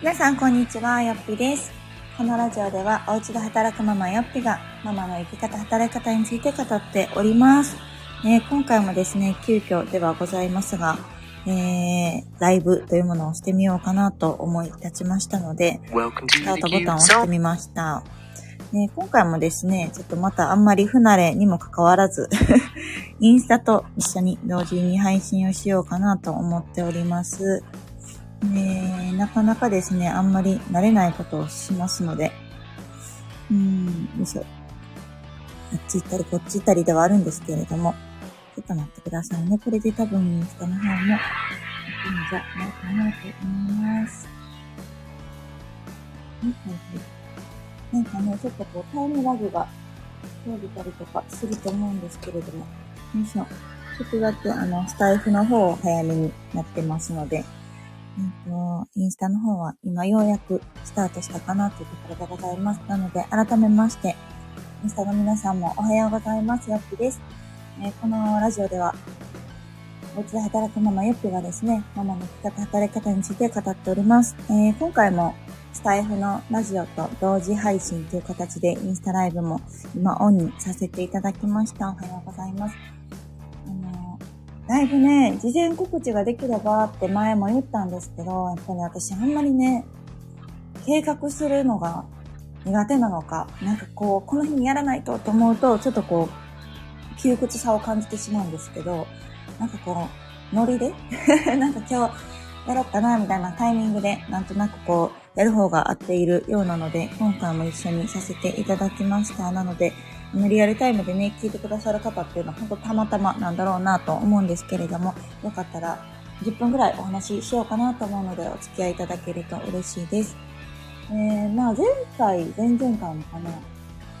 皆さん、こんにちは。よっぴです。このラジオでは、お家で働くママよっぴが、ママの生き方、働き方について語っております。ね、今回もですね、急遽ではございますが、えー、ライブというものをしてみようかなと思い立ちましたので、スタートボタンを押して.みました。ね、今回もですね、ちょっとまたあんまり不慣れにもかかわらず、インスタと一緒に同時に配信をしようかなと思っております。ね、なかなかですね、あんまり慣れないことをしますので、うん、よいしょ。あっち行ったりこっち行ったりではあるんですけれども、ちょっと待ってくださいね。これで多分インスタの方も、いいんじゃないかなと思います。はいはいはい。なんかね、ちょっとこうタイムラグが生じたりとかすると思うんですけれども、よいしょ。ちょっとだけあの、スタイフの方を早めになってますので、えっと、インスタの方は今ようやくスタートしたかなというところでございます。なので、改めまして、インスタの皆さんもおはようございます。よっぴです。えーこのラジオでは、お家で働くママよっぴがですね、ママの生き方、働き方について語っております。えー今回もスタイフのラジオと同時配信という形でインスタライブも今オンにさせていただきました。おはようございます。だいぶね、事前告知ができればって前も言ったんですけど、やっぱり私あんまりね、計画するのが苦手なのか、なんかこう、この日にやらないとと思うと、ちょっとこう、窮屈さを感じてしまうんですけど、なんかこう、ノリで？なんか今日やろうかな、みたいなタイミングで、なんとなくこう、やる方が合っているようなので、今回も一緒にさせていただきました。なので、あのリアルタイムでね、聞いてくださる方っていうのは本当たまたまなんだろうなと思うんですけれども、よかったら10分ぐらいお話ししようかなと思うので、お付き合いいただけると嬉しいです。えー、まあ前回、前々回もかな、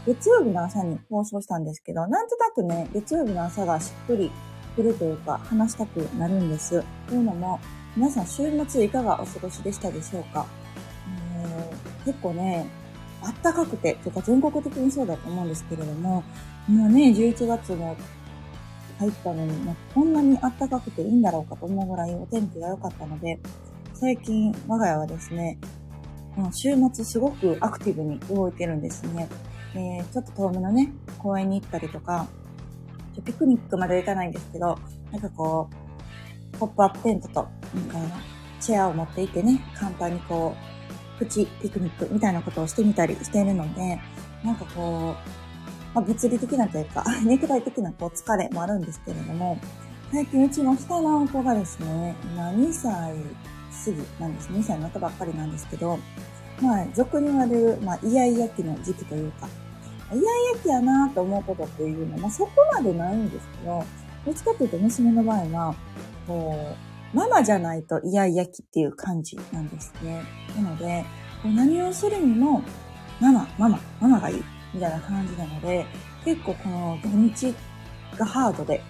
月曜日の朝に放送したんですけど、なんとなくね、月曜日の朝がしっくりくるというか、話したくなるんです。というのも、皆さん週末いかがお過ごしでしたでしょうか、えー結構ね、あったかくて、とか全国的にそうだと思うんですけれども、もうね、11月も入ったのに、まあこんなにあったかくていいんだろうかと思うぐらいお天気が良かったので、最近我が家はですね、この週末すごくアクティブに動いてるんですね。えーちょっと遠めのね、公園に行ったりとか、ちょピクニックまで行かないんですけど、なんかこう、ポップアップテントと、なんか、チェアを持っていてね、簡単にこう、プチピクニックみたいなことをしてみたりしているので、なんかこう、まあ、物理的なというか、肉体的なこう疲れもあるんですけれども、最近うちの下の子がですね、今2歳過ぎなんです。2歳になったばっかりなんですけど、まあ、俗に言われる、まあ、イヤイヤ期の時期というか、イヤイヤ期やなと思うことっていうのは、まあ、そこまでないんですけど、どっちかというと娘の場合は、こう、ママじゃないとイヤイヤ期っていう感じなんですね。なので、何をするにも、ママ、ママ、ママがいい、みたいな感じなので、結構この土日がハードで、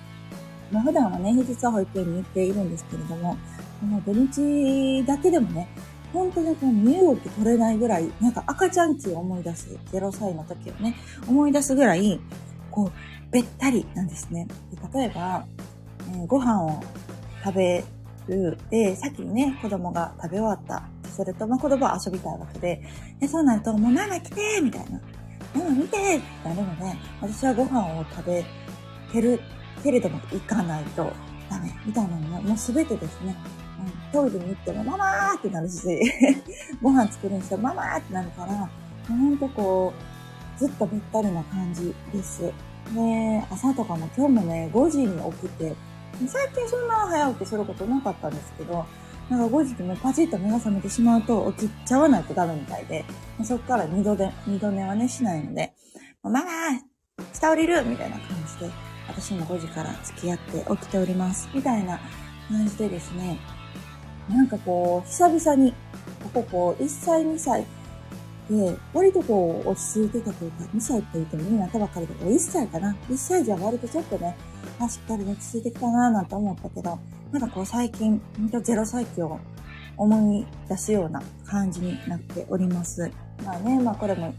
まあ普段はね、平日は保育園に行っているんですけれども、この土日だけでもね、本当にこう身動き取れないぐらい、なんか赤ちゃん期を思い出す、0歳の時をね、思い出すぐらい、こう、べったりなんですね。で例えば、えーご飯を食べる。で、先にね、子供が食べ終わった。それと、まあ、子供は遊びたいわけで、で、そうなると、もうママ来てみたいな。ママ見てってなるので、私はご飯を食べてるけれども行かないとダメ。みたいなのも、もうすべてですね、うん、トイレに行ってもママーってなるし、ご飯作るにしてもママーってなるから、ほんとこう、ずっとべったりな感じです。で、朝とかも今日もね、5時に起きて、最近そんな早起きすることなかったんですけど、なんか5時でもうパチッと目が覚めてしまうと起きちゃわないとダメみたいで、そこから二度で、二度寝はね、しないので、もうママ下降りるみたいな感じで、私も5時から付き合って起きております。みたいな感じでですね、なんかこう、久々に、こここう、1歳、2歳で、割とこう、落ち着いてたというか、2歳って言ってもいいなったばっかりで、1歳かな ?1 歳じゃ割とちょっとね、あ、しっかり落ち着いてきたなぁなんて思ったけど、なんかこう最近、ほんと0歳期を思い出すような感じになっております。まあね、まあこれも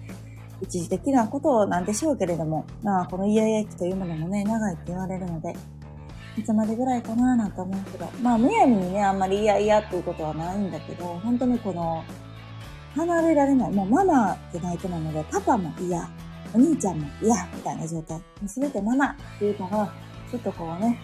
一時的なことなんでしょうけれども、まあこのイヤイヤ期というものもね、長いって言われるので、いつまでぐらいかなぁなんて思うけど、まあむやみにね、あんまりイヤイヤっていうことはないんだけど、本当にこの、離れられない。もうママじゃないとなので、パパも嫌、お兄ちゃんも嫌、みたいな状態。すべてママっていうのが、ちょっとこうね、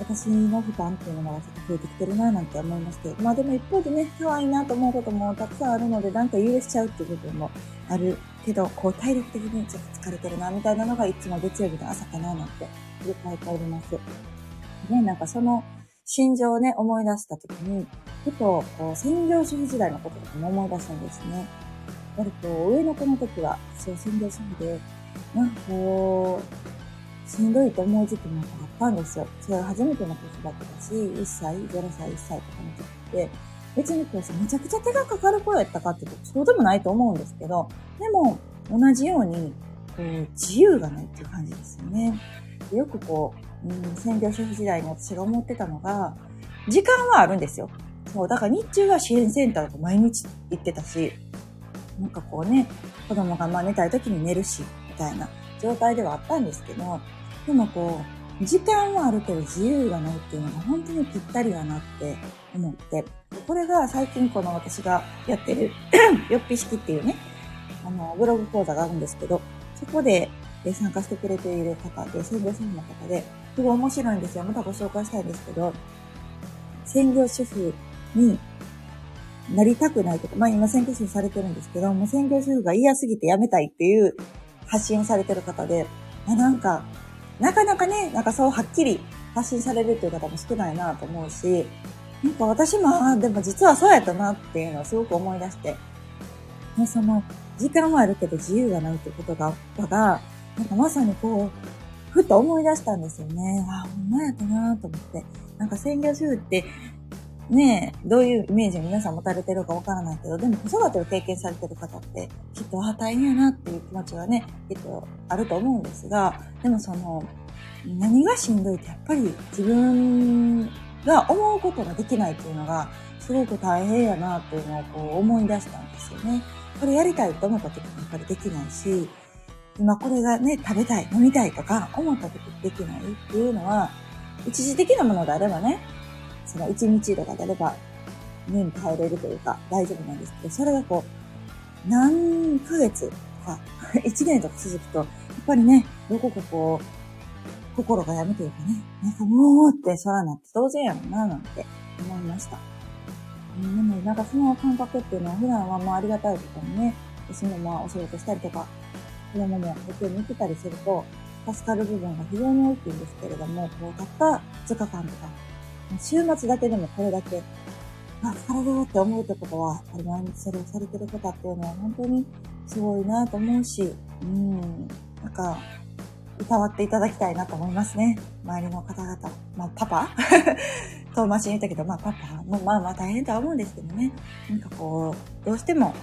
私の負担っていうのがちょっと増えてきてるななんて思いまして。まあでも一方でね、可愛いなと思うこともたくさんあるので、なんか許しちゃうっていう部分もあるけど、こう体力的にちょっと疲れてるな、みたいなのがいつも月曜日の朝かななんて振り返っております。ね、なんかその心情をね、思い出した時に、ふと、こう、専業主婦時代のこととかも思い出したんですね。やっぱりこう、上の子の時は、そう、専業主婦で、なんかこう、しんどいと思う時期もあったんですよ。それは初めての子育てだし、1歳、0歳、1歳とかの時って、別にこうさ、めちゃくちゃ手がかかる子やったかって、そうでもないと思うんですけど、でも、同じように、こう、自由がないっていう感じですよね。よくこう、うん、専業主婦時代に私が思ってたのが、時間はあるんですよ。そう、だから日中は支援センターとか毎日行ってたし、なんかこうね、子供がまあ寝たい時に寝るし、みたいな状態ではあったんですけど、でもこう、時間はあるけど自由がないっていうのが本当にぴったりだなって思って、これが最近この私がやってる よっぴ式っていうね、あの、ブログ講座があるんですけど、そこで参加してくれている方で、専業主婦の方で、すごい面白いんですよ。またご紹介したいんですけど、専業主婦になりたくないとか、まあ今専業主婦されてるんですけど、もう専業主婦が嫌すぎて辞めたいっていう発信されてる方で、なんか、なかなかね、なんかそうはっきり発信されるっていう方も少ないなと思うし、なんか私も、あでも実はそうやったなっていうのをすごく思い出して、ね、その、時間はあるけど自由がないってことがあった、が、なんかまさにこう、ふと思い出したんですよね。あ、ほんまやったなと思って。なんか専業主婦って、ねえ、どういうイメージを皆さん持たれてるかわからないけど、でも子育てを経験されてる方って、きっと、あ、大変やなっていう気持ちはね、きっとあると思うんですが、でもその、何がしんどいってやっぱり自分が思うことができないっていうのが、すごく大変やなっていうのをこう思い出したんですよね。これやりたいと思った時にやっぱりできないし、今これがね、食べたい、飲みたいとか思った時できないっていうのは、一時的なものであればね、その一日とかであれば、年耐えれるというか大丈夫なんですけど、それがこう、何ヶ月とか、一年とか続くと、やっぱりね、どこかこう、心がやめというかね、なんかもうって空なって当然やろな、なんて思いました。でもなんかその感覚っていうのは普段はまあありがたいことにね、私もまあお仕事したりとか、子供も保育に行ってたりすると、助かる部分が非常に大きいんですけれども、こう、たった2日間とか、週末だけでもこれだけ、あ、疲れるって思うってことは、あれ毎日それをされてる方っていうのは本当にすごいなと思うし、うん、なんか、歌わっていただきたいなと思いますね。周りの方々。まあ、パパ？遠回しに言ったけど、まあ、パパ？もまあまあ大変とは思うんですけどね。なんかこう、どうしても、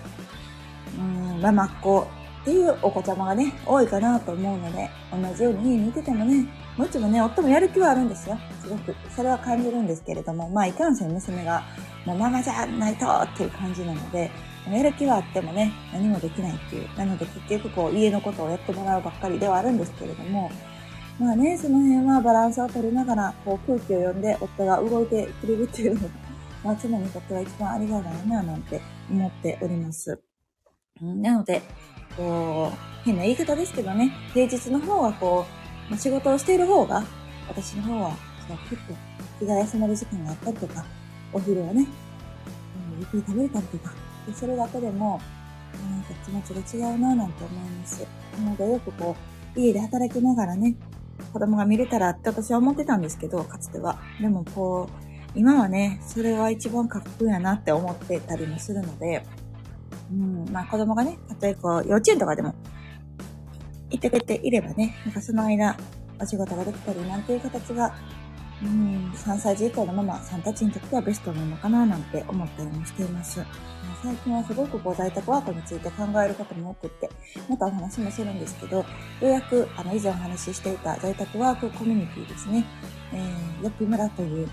うん、ママっ子っていうお子ちゃまがね、多いかなと思うので、同じように家にいててもね、もちろんね、夫もやる気はあるんですよ。すごく。それは感じるんですけれども、まあ、いかんせん娘が、もうママじゃないとっていう感じなので、やる気はあってもね、何もできないっていう。なので結局こう、家のことをやってもらうばっかりではあるんですけれども、まあね、その辺はバランスを取りながら、こう、空気を読んで夫が動いてくれるっていうのが、まあ、妻にとっては一番ありがたいな、なんて思っております。なので、こう、変な言い方ですけどね、平日の方はこう、仕事をしている方が、私の方は、そう、結構、気が休まる時間があったりとか、お昼はね、ゆっくり食べれたりとか、それだけでも、なんか気持ちが違うなぁなんて思います。なのでよくこう、家で働きながらね、子供が見れたらって私は思ってたんですけど、かつては。でもこう、今はね、それは一番かっこいいやなって思ってたりもするので、うん、まあ子供がね、例えこう、幼稚園とかでも、行ってくれていればね、なんかその間、お仕事ができたりなんていう形が、うん、3歳児以降のママさんたちにとってはベストなのかななんて思ったりもしています。最近はすごくこう在宅ワークについて考えることも多くって、またお話もするんですけど、ようやくあの以前お話ししていた在宅ワークコミュニティですね、えー、よく村という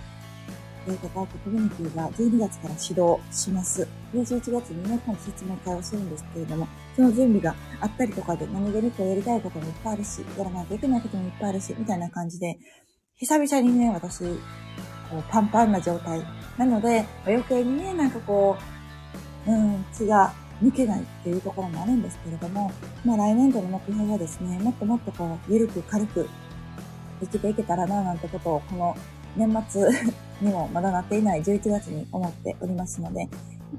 在宅ワークコミュニティが12月から始動します。11月にね、今度説明会をするんですけれども、その準備があったりとかで何気にこうやりたいこともいっぱいあるし、やらないといけないこともいっぱいあるし、みたいな感じで、久々にね、私、こうパンパンな状態。なので、余計にね、なんかこう、うん、気が抜けないっていうところもあるんですけれども、まあ来年度の目標はですね、もっともっとこう、ゆるく軽く生きていけたらななんてことを、この年末にもまだなっていない11月に思っておりますので、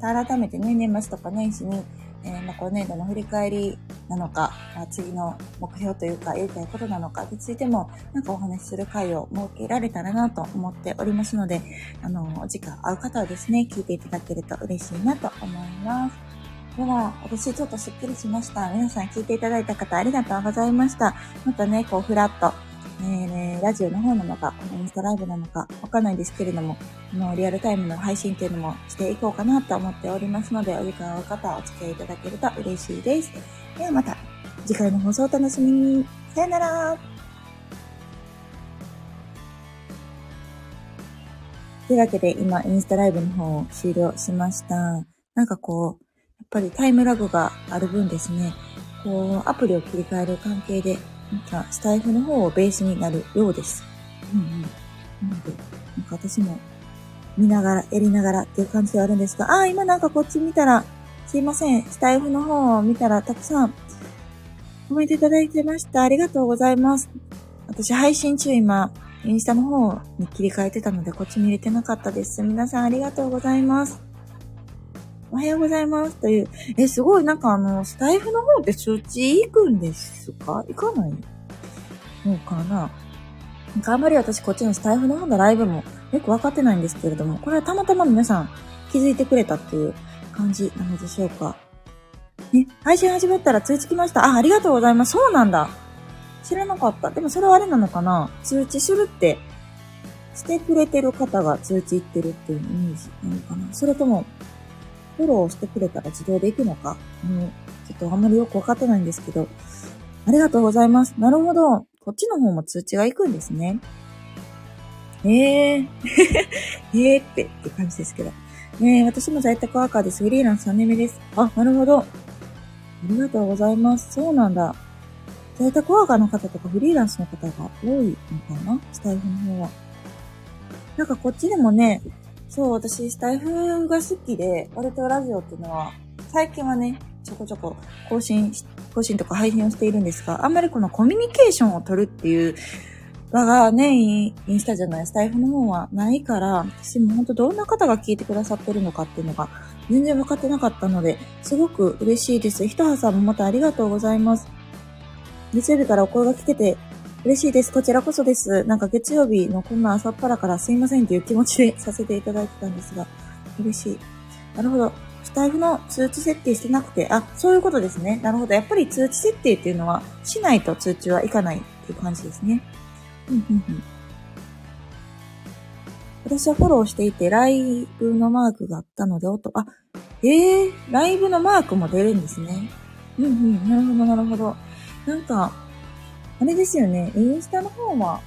改めてね、年末とか年始に、えー、まあ、今年度の振り返りなのか、まあ、次の目標というか、やりたいことなのかについても、なんかお話しする会を設けられたらなと思っておりますので、あの、お時間合う方はですね、聞いていただけると嬉しいなと思います。では、私ちょっとスッキリしました。皆さん聞いていただいた方ありがとうございました。またね、こう、ふらっと、えー、ラジオの方なのか、インスタライブなのか、わかんないですけれども、このリアルタイムの配信っていうのもしていこうかなと思っておりますので、お時間合う方お付き合いいただけると嬉しいです。ではまた、次回の放送を楽しみに。さよならというわけで、今、インスタライブの方を終了しました。なんかこう、やっぱりタイムラグがある分ですね、こう、アプリを切り替える関係で、なんか、スタイフの方をベースになるようです。うんうん。なので、なんか私も見ながら、やりながらっていう感じではあるんですが、ああ、今なんかこっち見たら、すいません、スタイフの方を見たらたくさんコメントいただいてました。ありがとうございます。私配信中今、インスタの方に切り替えてたので、こっち見れてなかったです。皆さんありがとうございます。おはようございますという。え、すごい、なんかあの、スタイフの方って通知行くんですか？行かない？のかな？なんかあまり私こっちのスタイフの方のライブもよくわかってないんですけれども、これはたまたま皆さん気づいてくれたっていう感じなのでしょうか？ね、配信始まったら通知来ました。あ、ありがとうございます。そうなんだ。知らなかった。でもそれはあれなのかな？通知するって、してくれてる方が通知行ってるっていうイメージなのかな？それとも、フォローしてくれたら自動で行くのか、うん、ちょっとあんまりよくわかってないんですけど、ありがとうございます。なるほど。こっちの方も通知が行くんですね。え えー、ええって、って感じですけど。ねえ、私も在宅ワーカーです。フリーランス3年目です。あ、なるほど。ありがとうございます。そうなんだ。在宅ワーカーの方とかフリーランスの方が多いのかな？スタイフの方は。なんかこっちでもね、そう、私、スタイフが好きで、割とラジオっていうのは、最近はね、ちょこちょこ更新、更新とか配信をしているんですが、あんまりこのコミュニケーションを取るっていう場がね、インスタじゃない、スタイフの方はないから、私も本当どんな方が聞いてくださってるのかっていうのが全然分かってなかったので、すごく嬉しいです。ひとはさんもまたありがとうございます。月曜日からお声が聞けて嬉しいです。こちらこそです。なんか月曜日のこんな朝っぱらからすいませんっていう気持ちでさせていただいてたんですが、嬉しい。なるほど。スタイフの通知設定してなくて、あ、そういうことですね。なるほど。やっぱり通知設定っていうのは、しないと通知はいかないっていう感じですね。うん。私はフォローしていて、ライブのマークがあったので、音、あ、ええー、ライブのマークも出るんですね。うんうん、なるほど、なるほど。なんか、あれですよね、インスタの方は、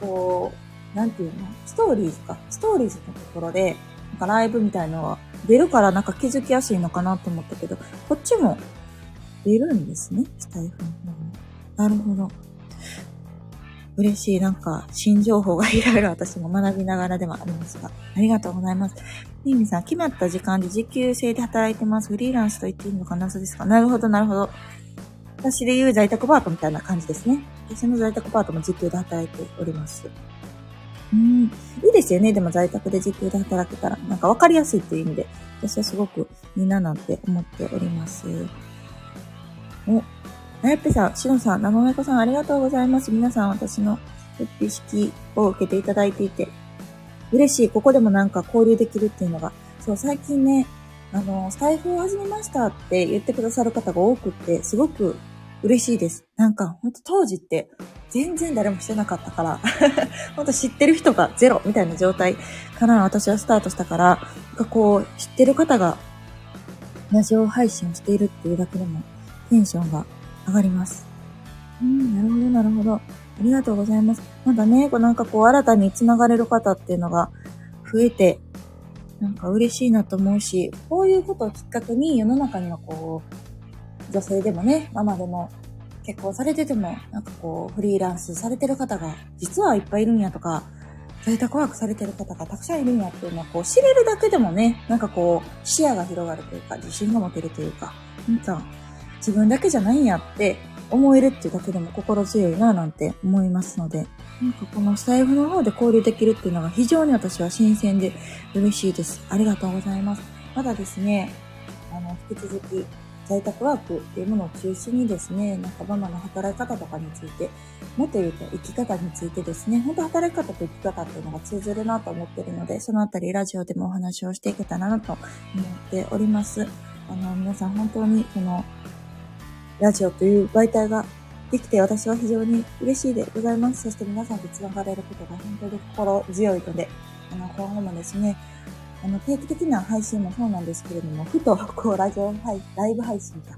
こう、なんていうの？ストーリーズか。ストーリーズのところで、なんかライブみたいのは出るからなんか気づきやすいのかなと思ったけど、こっちも出るんですね。スタイフの方も。なるほど。嬉しい。なんか、新情報がいろいろ 私も学びながらではありますが、ありがとうございます。ミミさん、決まった時間で時給制で働いてます。フリーランスと言っていいのかな？そうですかなるほど、なるほど。私で言う在宅パートみたいな感じですね。私の在宅パートも時給で働いております。うん。いいですよね。でも在宅で時給で働けたら。なんか分かりやすいっていう意味で、私はすごくいいななんて思っております。お、なやっぺさん、しのさん、生めこさんありがとうございます。皆さん私のレ式を受けていただいていて、嬉しい。ここでもなんか交流できるっていうのが、そう、最近ね、あの、スタイフを始めましたって言ってくださる方が多くって、すごく嬉しいです。なんか、ほんと当時って全然誰もしてなかったから、ほんと知ってる人がゼロみたいな状態から私はスタートしたから、かこう、知ってる方がラジオ配信をしているっていうだけでもテンションが上がります。うん、なるほど、なるほど。ありがとうございます。まだね、こうなんかこう新たに繋がれる方っていうのが増えて、なんか嬉しいなと思うし、こういうことをきっかけに世の中にはこう、女性でもね、ママでも、結婚されてても、なんかこう、フリーランスされてる方が実はいっぱいいるんやとか、在宅ワークされてる方がたくさんいるんやっていうのは、こう、知れるだけでもね、なんかこう、視野が広がるというか、自信が持てるというか、なんか、自分だけじゃないんやって思えるっていうだけでも心強いななんて思いますので、なんかこのスタイフの方で交流できるっていうのが非常に私は新鮮で嬉しいです。ありがとうございます。まだですね、あの、引き続き在宅ワークっていうものを中心にですね、なんかママの働き方とかについて、もっと言うと生き方についてですね、本当働き方と生き方っていうのが通ずるなと思ってるので、そのあたりラジオでもお話をしていけたらなと思っております。あの、皆さん本当にこのラジオという媒体ができて私は非常に嬉しいでございます。そして皆さんと繋がれることが本当に心強いので、あの、今後もですね、あの、定期的な配信もそうなんですけれども、ふと、こう、ラジオ配、ライブ配信か、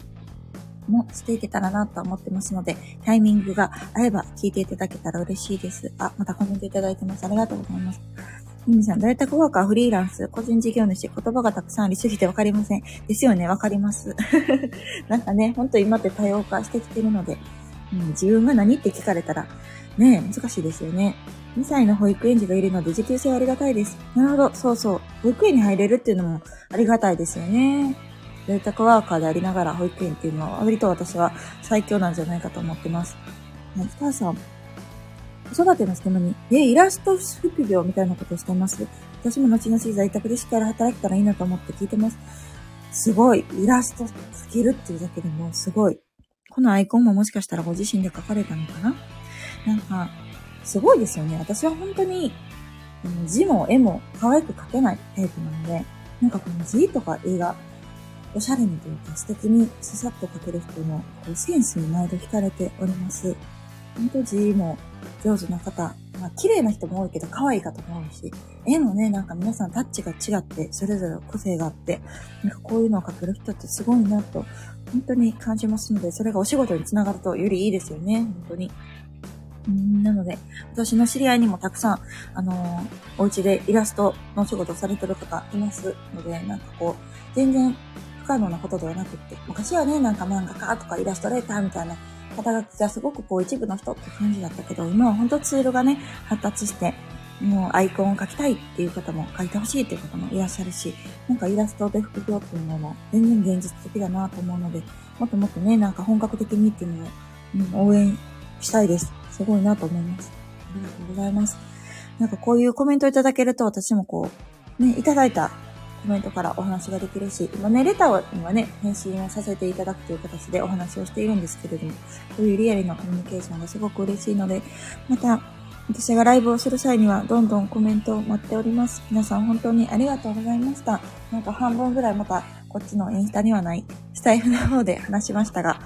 もしていけたらなと思ってますので、タイミングが合えば聞いていただけたら嬉しいです。あ、またコメントいただいてます。ありがとうございます。ミミさん、在宅ワーカー、フリーランス、個人事業主、言葉がたくさんありすぎてわかりません。ですよね、わかります。なんかね、ほんと今って多様化してきてるので、うん、自分が何って聞かれたら、ねえ難しいですよね。2歳の保育園児がいるので、時給制はありがたいです。なるほど、そうそう。保育園に入れるっていうのもありがたいですよね。在宅ワーカーでありながら保育園っていうのは割と私は最強なんじゃないかと思ってます。ね、スターさん、子育ての隙間に、え、イラスト副業みたいなことしてます？私も後々在宅でしっかり働けたらいいなと思って聞いてます。すごい。イラスト描けるっていうだけでもすごい。このアイコンももしかしたらご自身で書かれたのかな？なんか、すごいですよね。私は本当に、字も絵も可愛く描けないタイプなので、なんかこの字とか絵が、おしゃれにというか素敵にささっと描ける人のセンスに毎度惹かれております。本当字も上手な方、まあ綺麗な人も多いけど可愛い方も多いし、絵もね、なんか皆さんタッチが違って、それぞれ個性があって、なんかこういうのを描ける人ってすごいなと、本当に感じますので、それがお仕事につながるとよりいいですよね、本当に。なので、私の知り合いにもたくさん、あのー、お家でイラストのお仕事をされてる方いますので、なんかこう、全然不可能なことではなくって、昔はね、なんか漫画家とかイラストレーターみたいな肩書きがすごくこう一部の人って感じだったけど、今は本当ツールがね、発達して、もうアイコンを描きたいっていう方も描いてほしいっていう方もいらっしゃるし、なんかイラストで副業っていうのも全然現実的だなと思うので、もっともっとね、なんか本格的にっていうのを、うん、応援したいです。すごいなと思います。ありがとうございます。なんかこういうコメントいただけると私もこう、ね、いただいたコメントからお話ができるし、今ね、レターにはね、返信をさせていただくという形でお話をしているんですけれども、こういうリアルなコミュニケーションがすごく嬉しいので、また、私がライブをする際には、どんどんコメントを待っております。皆さん本当にありがとうございました。なんか半分ぐらいまた、こっちのインスタにはない、スタイフの方で話しましたが、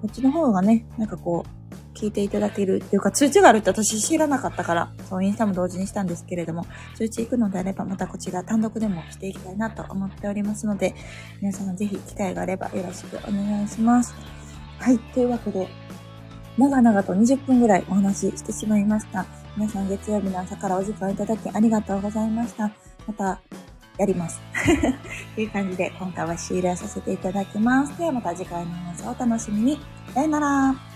こっちの方がね、なんかこう、聞いていただけるっていうか、通知があるって私知らなかったから、そう、インスタも同時にしたんですけれども、通知行くのであれば、またこちら単独でもしていきたいなと思っておりますので、皆様ぜひ機会があればよろしくお願いします。はい、というわけで、長々と20分ぐらいお話ししてしまいました。皆さん月曜日の朝からお時間いただきありがとうございました。また、やります。という感じで今回は終了させていただきます。ではまた次回の放送をお楽しみに。さよなら。